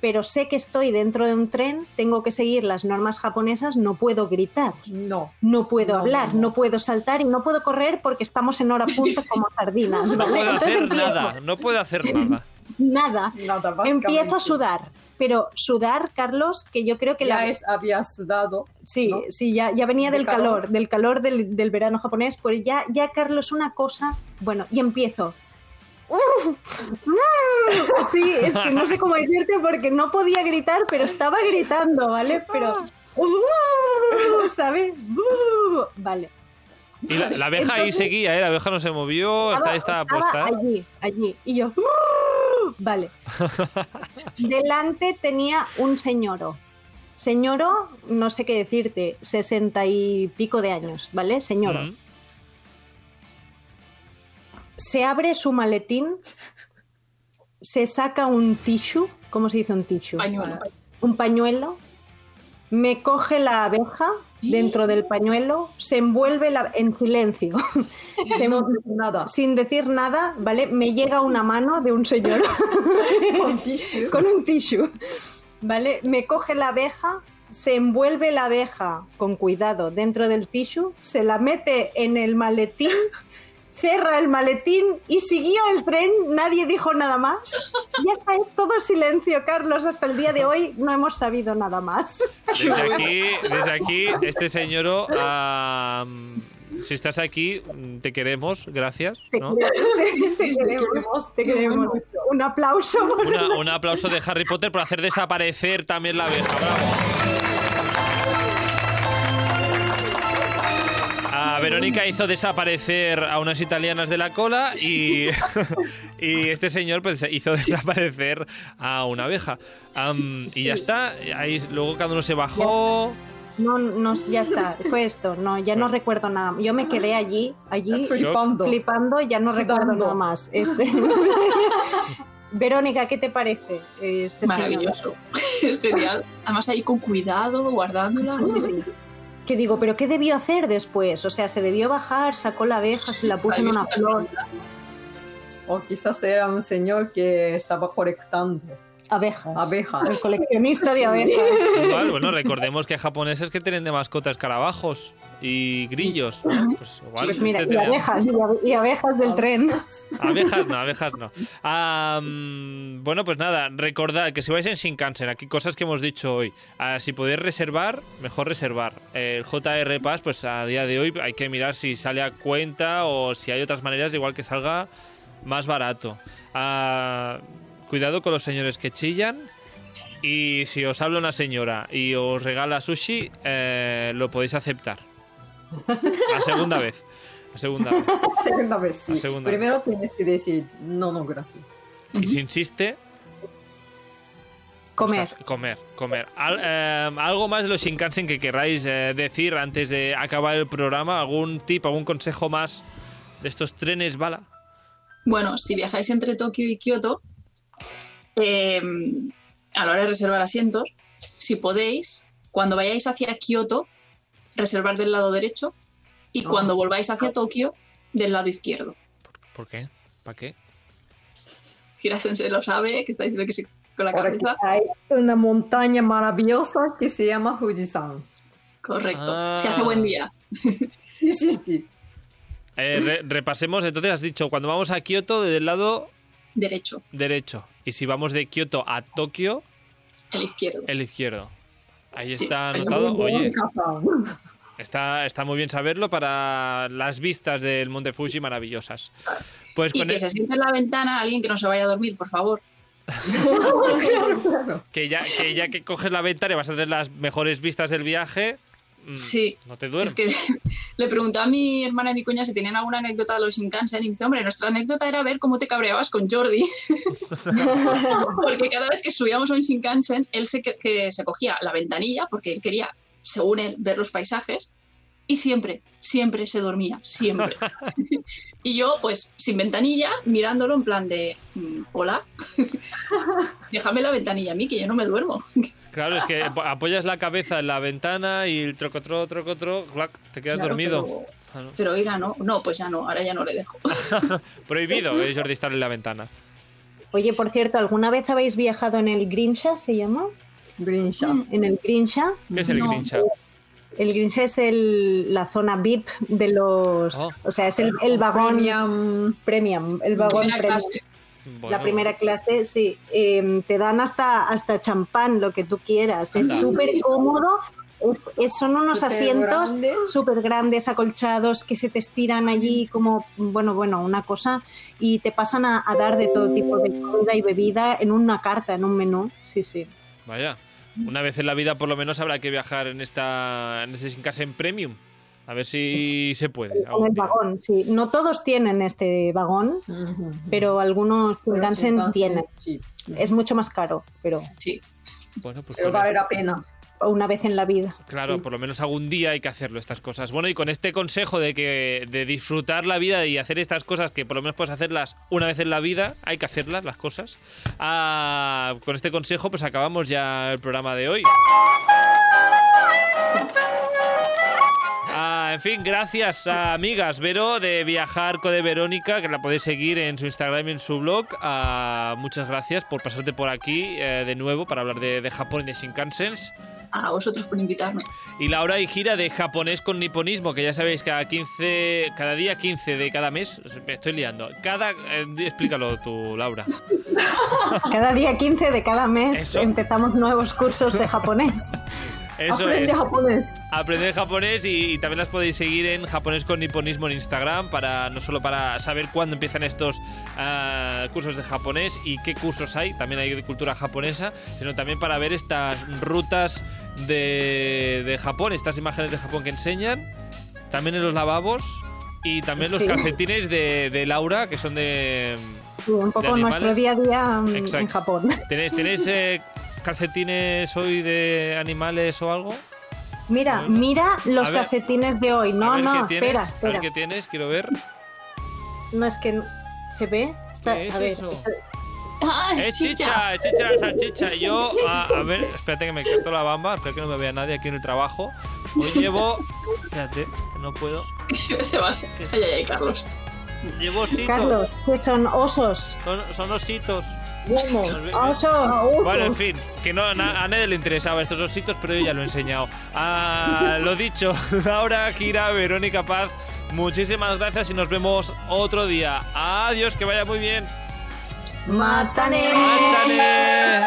pero sé que estoy dentro de un tren, tengo que seguir las normas japonesas, no puedo gritar. No. No puedo No, hablar, no, puedo saltar y no puedo correr porque estamos en hora punta como sardinas. No Entonces hacer empiezo, nada, no puede hacer nada. nada. Nada. Empiezo a sudar, pero sudar, Carlos, que yo creo que Ya la, es, habías dado. Sí, ¿no? sí, ya, ya venía De del calor. calor, del calor del, del verano japonés, pues ya, ya, Carlos, una cosa, bueno, y empiezo. Sí, es que no sé cómo decirte porque no podía gritar, pero estaba gritando, ¿vale? Pero, ¿sabes? Vale. Y la, la abeja ahí seguía, ¿eh? La abeja no se movió, está, está estaba puesta. allí, allí. Y yo, ¡uh! vale. Delante tenía un señoro. Señoro, no sé qué decirte, sesenta y pico de años, ¿vale? Señoro. Mm. Se abre su maletín, se saca un tissue, ¿cómo se dice un tissue? Pañuelo. un pañuelo, me coge la abeja dentro del pañuelo, se envuelve la- en silencio, Se- No dice nada. sin decir nada, ¿vale? Me llega una mano de un señor Con con un tissue, ¿vale? Me coge la abeja, se envuelve la abeja con cuidado dentro del tissue, se la mete en el maletín, cerra el maletín y siguió el tren, nadie dijo nada más. Ya está, es todo silencio, Carlos, hasta el día de hoy no hemos sabido nada más. Desde aquí, desde aquí, este señor, ah, si estás aquí, te queremos, gracias. ¿no? te Te queremos, te queremos. Un aplauso por Una- un aplauso de Harry Potter por hacer desaparecer también la abeja. Bravo. Verónica hizo desaparecer a unas italianas de la cola y, y este señor pues hizo desaparecer a una abeja. Am, y ya está. Ahí, luego cada uno se bajó. No, no, ya está, fue esto, no, ya no recuerdo nada. Yo me quedé allí, allí Flipando. flipando, ya no recuerdo Sudando. nada más. Este. Verónica, ¿qué te parece? Este Maravilloso. Es genial. Además ahí con cuidado, guardándola. señor? Sí, sí. Que digo, ¿pero qué debió hacer después? O sea, se debió bajar, sacó la abeja, se la puso en una flor. O quizás era un señor que estaba colectando Abejas. abejas. El coleccionista de abejas. Igual, bueno, recordemos que hay japoneses que tienen de mascotas escarabajos y grillos. ¿no? Pues igual Pues mira, este y abejas, y abe- y abejas del tren. Abejas no, abejas no. Ah, bueno, pues nada, recordad que si vais en Shinkansen, aquí cosas que hemos dicho hoy. Ah, si podéis reservar, mejor reservar. El JR Pass, pues a día de hoy hay que mirar si sale a cuenta o si hay otras maneras, igual que salga más barato. Ah, cuidado con los señores que chillan. Y si os habla una señora y os regala sushi, eh, lo podéis aceptar. La segunda vez. La segunda vez. Segunda vez, sí. Segunda Primero tienes que decir, no, no, gracias. Y si insiste, Comer. O sea, comer, comer. Al- eh, algo más de los Shinkansen que querráis eh, decir antes de acabar el programa, algún tip, algún consejo más de estos trenes bala. Bueno, si viajáis entre Tokio y Kioto, eh, a la hora de reservar asientos, si podéis, cuando vayáis hacia Kioto, reservar del lado derecho y cuando volváis hacia Tokio, del lado izquierdo. ¿Por qué? ¿Para qué? Hirasen se lo sabe, que está diciendo que sí con la cabeza. hay una montaña maravillosa que se llama Fujisan. Correcto. Ah. Si hace buen día. Sí, sí, sí. Eh, re- repasemos, entonces has dicho, cuando vamos a Kioto, del lado Derecho, derecho. Y si vamos de Kioto a Tokio, el izquierdo. el izquierdo. Ahí Sí, está anotado. Oye, está, está muy bien saberlo para las vistas del Monte Fuji maravillosas. Pues Y con que el- se siente en la ventana alguien que no se vaya a dormir, por favor. que ya, que ya que coges la ventana y vas a tener las mejores vistas del viaje, Sí. no te duermes. Es que le pregunté a mi hermana y mi cuña si tenían alguna anécdota de los Shinkansen y dice, hombre, nuestra anécdota era ver cómo te cabreabas con Jordi. porque cada vez que subíamos a un Shinkansen, él se, que, que se cogía la ventanilla porque él quería, según él, ver los paisajes y siempre, siempre se dormía, siempre. y yo, pues, sin ventanilla, mirándolo en plan de, mm, hola, déjame la ventanilla a mí, que yo no me duermo. Claro, es que ap- apoyas la cabeza en la ventana y el trocotro, trocotro, clac, te quedas Claro, dormido. Pero, Claro. pero oiga, no, no, pues ya no, ahora ya no le dejo. Prohibido, eh, Jordi, estar en la ventana. Oye, por cierto, ¿alguna vez habéis viajado en el Grinsha, se llama? Grisha. Mm. En el Grinsha. ¿Qué es el No. Grincha? El Grinsha es el, la zona VIP de los... Oh. O sea, es el, el vagón Premium. premium, el vagón Primera premium. clase. Bueno, La primera clase, sí. Eh, te dan hasta, hasta champán, lo que tú quieras. Es súper cómodo. Es- es- son unos asientos grande. súper grandes, acolchados, que se te estiran allí como, bueno, bueno, una cosa. Y te pasan a, a dar de todo tipo de comida y bebida en una carta, en un menú. Sí, sí. Vaya. Una vez en la vida por lo menos habrá que viajar en esta en este Shinkansen Premium. A ver si se puede. Con el vagón, sí. No todos tienen este vagón, pero algunos Pero Shinkansen tienen. sí. Es mucho más caro, pero Sí. Bueno, pues Pero vale la pena. Una vez en la vida. Claro, Sí. por lo menos algún día hay que hacerlo estas cosas. Bueno, y con este consejo de que de disfrutar la vida y hacer estas cosas que por lo menos puedes hacerlas una vez en la vida, hay que hacerlas las cosas. Ah, con este consejo pues acabamos ya el programa de hoy. En fin, gracias a amigas Vero de Viajar de Verónica, que la podéis seguir en su Instagram y en su blog. Ah, muchas gracias por pasarte por aquí eh, de nuevo para hablar de, de Japón y de Shinkansens. A vosotros por invitarme. Y Laura y gira de japonés con niponismo, que ya sabéis, cada 15, cada día 15 de cada mes, me estoy liando. Cada, eh, explícalo tú, Laura. Cada día 15 de cada mes Eso. empezamos nuevos cursos de japonés. Eso Aprende es. japonés. Aprender japonés y, y también las podéis seguir en japonés con niponismo en Instagram para no solo para saber cuándo empiezan estos ah, cursos de japonés y qué cursos hay, también hay de cultura japonesa, sino también para ver estas rutas de, de Japón, estas imágenes de Japón que enseñan, también en los lavabos y también los Sí. calcetines de, de Laura que son de... Sí, un ¿De poco nuestro día a día en. Japón. ¿Tenéis, tenéis eh, calcetines hoy de animales o algo? Mira, Bueno. mira los ver. calcetines de hoy. A No, ver no, qué tienes, espera, A ver espera. qué tienes, quiero ver. No es que no- se ve. Está- ¿Qué es a ver, eso? está- ¡Ah, Es es chicha! chicha, es chicha la salchicha. Yo, a, a ver, espérate que me quito la bamba, espero que no me vea nadie aquí en el trabajo. Hoy llevo. Espérate, que no puedo. Se va. Ay, ay, ay, Carlos. Llevo ositos. Carlos, que son osos. Son, son ositos. Bueno, en fin, que no, na- a nadie le interesaba estos ositos, pero yo ya lo he enseñado. Ah, lo dicho, Laura, Kira, Verónica Paz, muchísimas gracias y nos vemos otro día. Adiós, que vaya muy bien. Mátane. ¡Ándale!